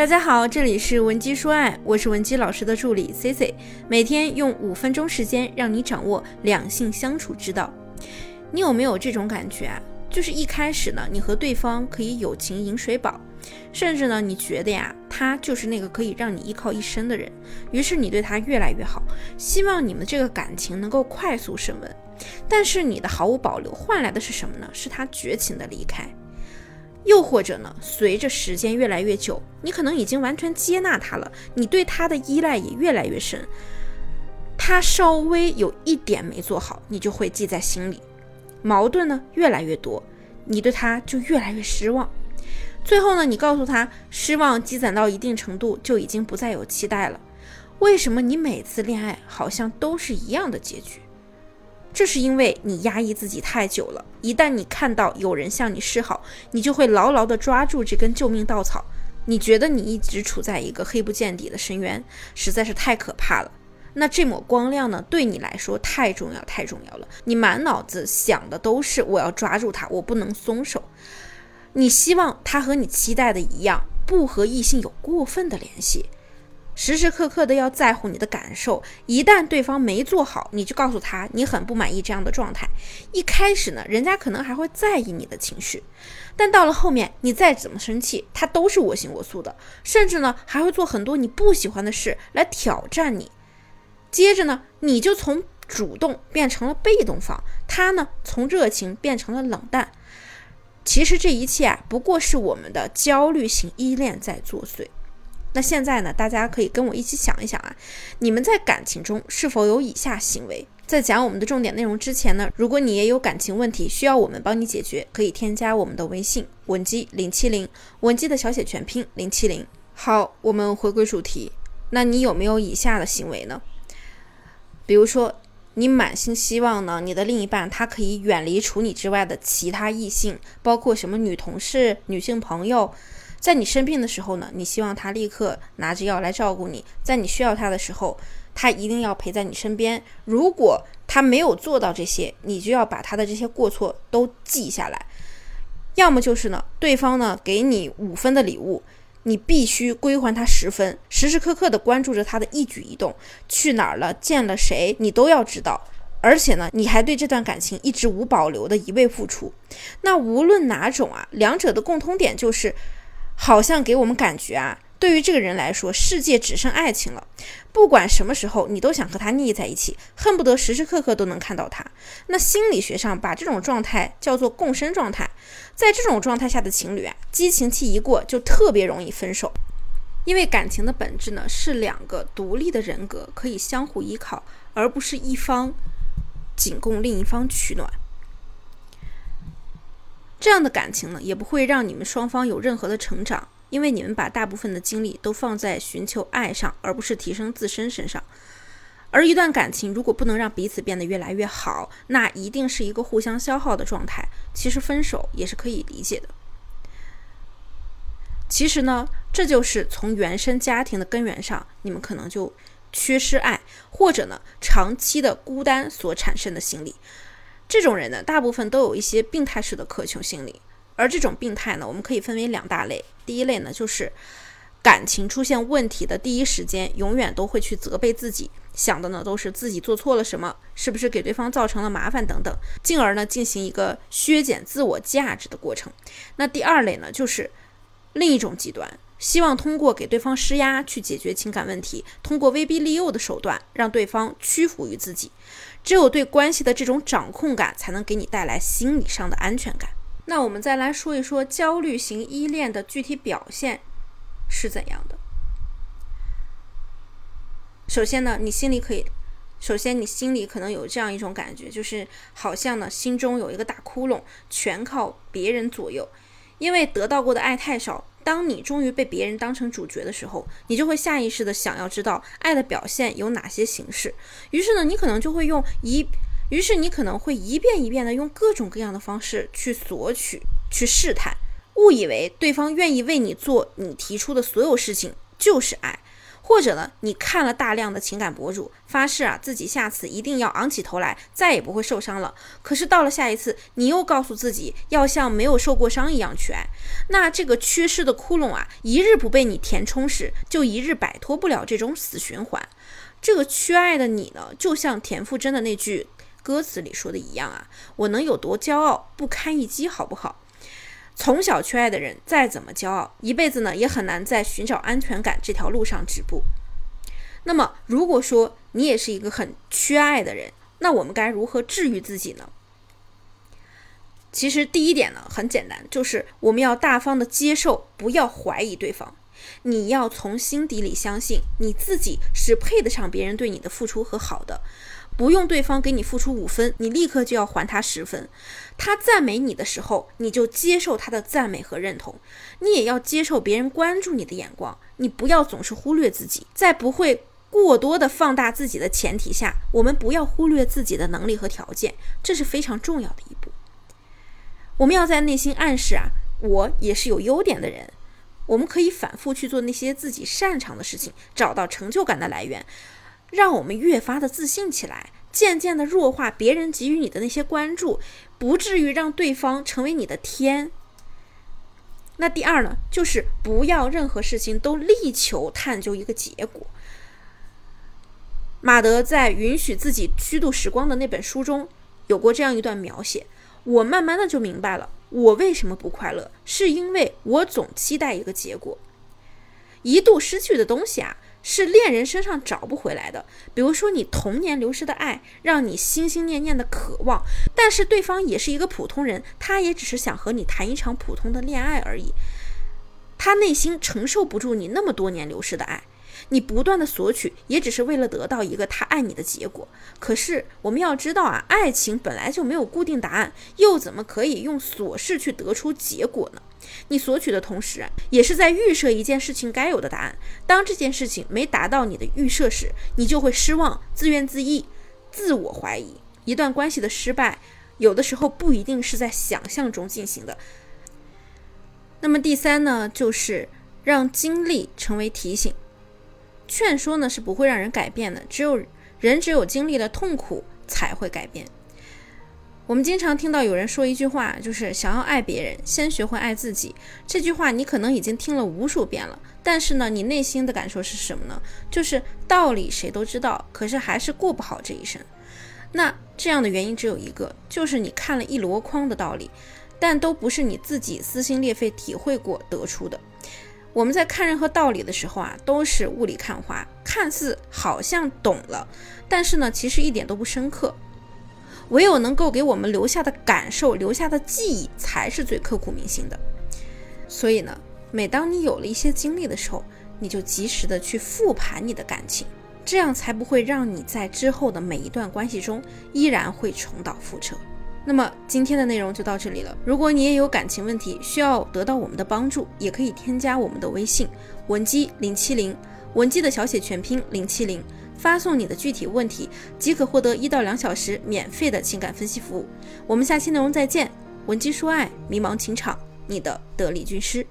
大家好，这里是文姬说爱，我是文姬老师的助理 C C，每天用五分钟时间让你掌握两性相处之道。你有没有这种感觉啊？就是一开始呢，你和对方可以友情饮水饱，甚至呢，你觉得呀，他就是那个可以让你依靠一生的人，于是你对他越来越好，希望你们这个感情能够快速升温。但是你的毫无保留换来的是什么呢？是他绝情的离开。又或者呢，随着时间越来越久，你可能已经完全接纳他了，你对他的依赖也越来越深。他稍微有一点没做好，你就会记在心里。矛盾呢越来越多，你对他就越来越失望。最后呢，你告诉他，失望积攒到一定程度，就已经不再有期待了。为什么你每次恋爱好像都是一样的结局？这是因为你压抑自己太久了，一旦你看到有人向你示好，你就会牢牢地抓住这根救命稻草。你觉得你一直处在一个黑不见底的深渊，实在是太可怕了。那这抹光亮呢，对你来说太重要，太重要了。你满脑子想的都是我要抓住它，我不能松手。你希望他和你期待的一样，不和异性有过分的联系。时时刻刻的要在乎你的感受，一旦对方没做好，你就告诉他你很不满意这样的状态。一开始呢，人家可能还会在意你的情绪，但到了后面，你再怎么生气，他都是我行我素的，甚至呢还会做很多你不喜欢的事来挑战你。接着呢，你就从主动变成了被动方，他呢从热情变成了冷淡。其实这一切啊，不过是我们的焦虑型依恋在作祟。那现在呢？大家可以跟我一起想一想啊，你们在感情中是否有以下行为？在讲我们的重点内容之前呢，如果你也有感情问题需要我们帮你解决，可以添加我们的微信文姬零七零，文姬的小写全拼零七零。好，我们回归主题，那你有没有以下的行为呢？比如说，你满心希望呢，你的另一半他可以远离除你之外的其他异性，包括什么女同事、女性朋友。在你生病的时候呢，你希望他立刻拿着药来照顾你；在你需要他的时候，他一定要陪在你身边。如果他没有做到这些，你就要把他的这些过错都记下来。要么就是呢，对方呢给你五分的礼物，你必须归还他十分，时时刻刻的关注着他的一举一动，去哪儿了，见了谁，你都要知道。而且呢，你还对这段感情一直无保留的一味付出。那无论哪种啊，两者的共通点就是。好像给我们感觉啊，对于这个人来说，世界只剩爱情了。不管什么时候，你都想和他腻在一起，恨不得时时刻刻都能看到他。那心理学上把这种状态叫做共生状态。在这种状态下的情侣啊，激情期一过，就特别容易分手。因为感情的本质呢，是两个独立的人格可以相互依靠，而不是一方仅供另一方取暖。这样的感情呢，也不会让你们双方有任何的成长，因为你们把大部分的精力都放在寻求爱上，而不是提升自身身上。而一段感情如果不能让彼此变得越来越好，那一定是一个互相消耗的状态。其实分手也是可以理解的。其实呢，这就是从原生家庭的根源上，你们可能就缺失爱，或者呢，长期的孤单所产生的心理。这种人呢，大部分都有一些病态式的渴求心理，而这种病态呢，我们可以分为两大类。第一类呢，就是感情出现问题的第一时间，永远都会去责备自己，想的呢都是自己做错了什么，是不是给对方造成了麻烦等等，进而呢进行一个削减自我价值的过程。那第二类呢，就是另一种极端，希望通过给对方施压去解决情感问题，通过威逼利诱的手段让对方屈服于自己。只有对关系的这种掌控感，才能给你带来心理上的安全感。那我们再来说一说焦虑型依恋的具体表现是怎样的。首先呢，你心里可以，首先你心里可能有这样一种感觉，就是好像呢心中有一个大窟窿，全靠别人左右，因为得到过的爱太少。当你终于被别人当成主角的时候，你就会下意识的想要知道爱的表现有哪些形式。于是呢，你可能就会用一，于是你可能会一遍一遍的用各种各样的方式去索取、去试探，误以为对方愿意为你做你提出的所有事情就是爱。或者呢，你看了大量的情感博主，发誓啊自己下次一定要昂起头来，再也不会受伤了。可是到了下一次，你又告诉自己要像没有受过伤一样去爱。那这个缺失的窟窿啊，一日不被你填充时，就一日摆脱不了这种死循环。这个缺爱的你呢，就像田馥甄的那句歌词里说的一样啊，我能有多骄傲，不堪一击，好不好？从小缺爱的人，再怎么骄傲，一辈子呢也很难在寻找安全感这条路上止步。那么，如果说你也是一个很缺爱的人，那我们该如何治愈自己呢？其实第一点呢很简单，就是我们要大方的接受，不要怀疑对方。你要从心底里相信你自己是配得上别人对你的付出和好的。不用对方给你付出五分，你立刻就要还他十分。他赞美你的时候，你就接受他的赞美和认同。你也要接受别人关注你的眼光。你不要总是忽略自己，在不会过多的放大自己的前提下，我们不要忽略自己的能力和条件，这是非常重要的一步。我们要在内心暗示啊，我也是有优点的人。我们可以反复去做那些自己擅长的事情，找到成就感的来源。让我们越发的自信起来，渐渐的弱化别人给予你的那些关注，不至于让对方成为你的天。那第二呢，就是不要任何事情都力求探究一个结果。马德在《允许自己虚度时光》的那本书中有过这样一段描写，我慢慢的就明白了，我为什么不快乐，是因为我总期待一个结果，一度失去的东西啊。是恋人身上找不回来的。比如说，你童年流失的爱，让你心心念念的渴望，但是对方也是一个普通人，他也只是想和你谈一场普通的恋爱而已，他内心承受不住你那么多年流失的爱。你不断的索取，也只是为了得到一个他爱你的结果。可是我们要知道啊，爱情本来就没有固定答案，又怎么可以用琐事去得出结果呢？你索取的同时，也是在预设一件事情该有的答案。当这件事情没达到你的预设时，你就会失望、自怨自艾、自我怀疑。一段关系的失败，有的时候不一定是在想象中进行的。那么第三呢，就是让经历成为提醒。劝说呢是不会让人改变的，只有人只有经历了痛苦才会改变。我们经常听到有人说一句话，就是想要爱别人，先学会爱自己。这句话你可能已经听了无数遍了，但是呢，你内心的感受是什么呢？就是道理谁都知道，可是还是过不好这一生。那这样的原因只有一个，就是你看了一箩筐的道理，但都不是你自己撕心裂肺体会过得出的。我们在看任何道理的时候啊，都是雾里看花，看似好像懂了，但是呢，其实一点都不深刻。唯有能够给我们留下的感受、留下的记忆，才是最刻骨铭心的。所以呢，每当你有了一些经历的时候，你就及时的去复盘你的感情，这样才不会让你在之后的每一段关系中依然会重蹈覆辙。那么今天的内容就到这里了。如果你也有感情问题需要得到我们的帮助，也可以添加我们的微信文姬零七零，文姬的小写全拼零七零，发送你的具体问题即可获得一到两小时免费的情感分析服务。我们下期内容再见。文姬说爱，迷茫情场，你的得力军师。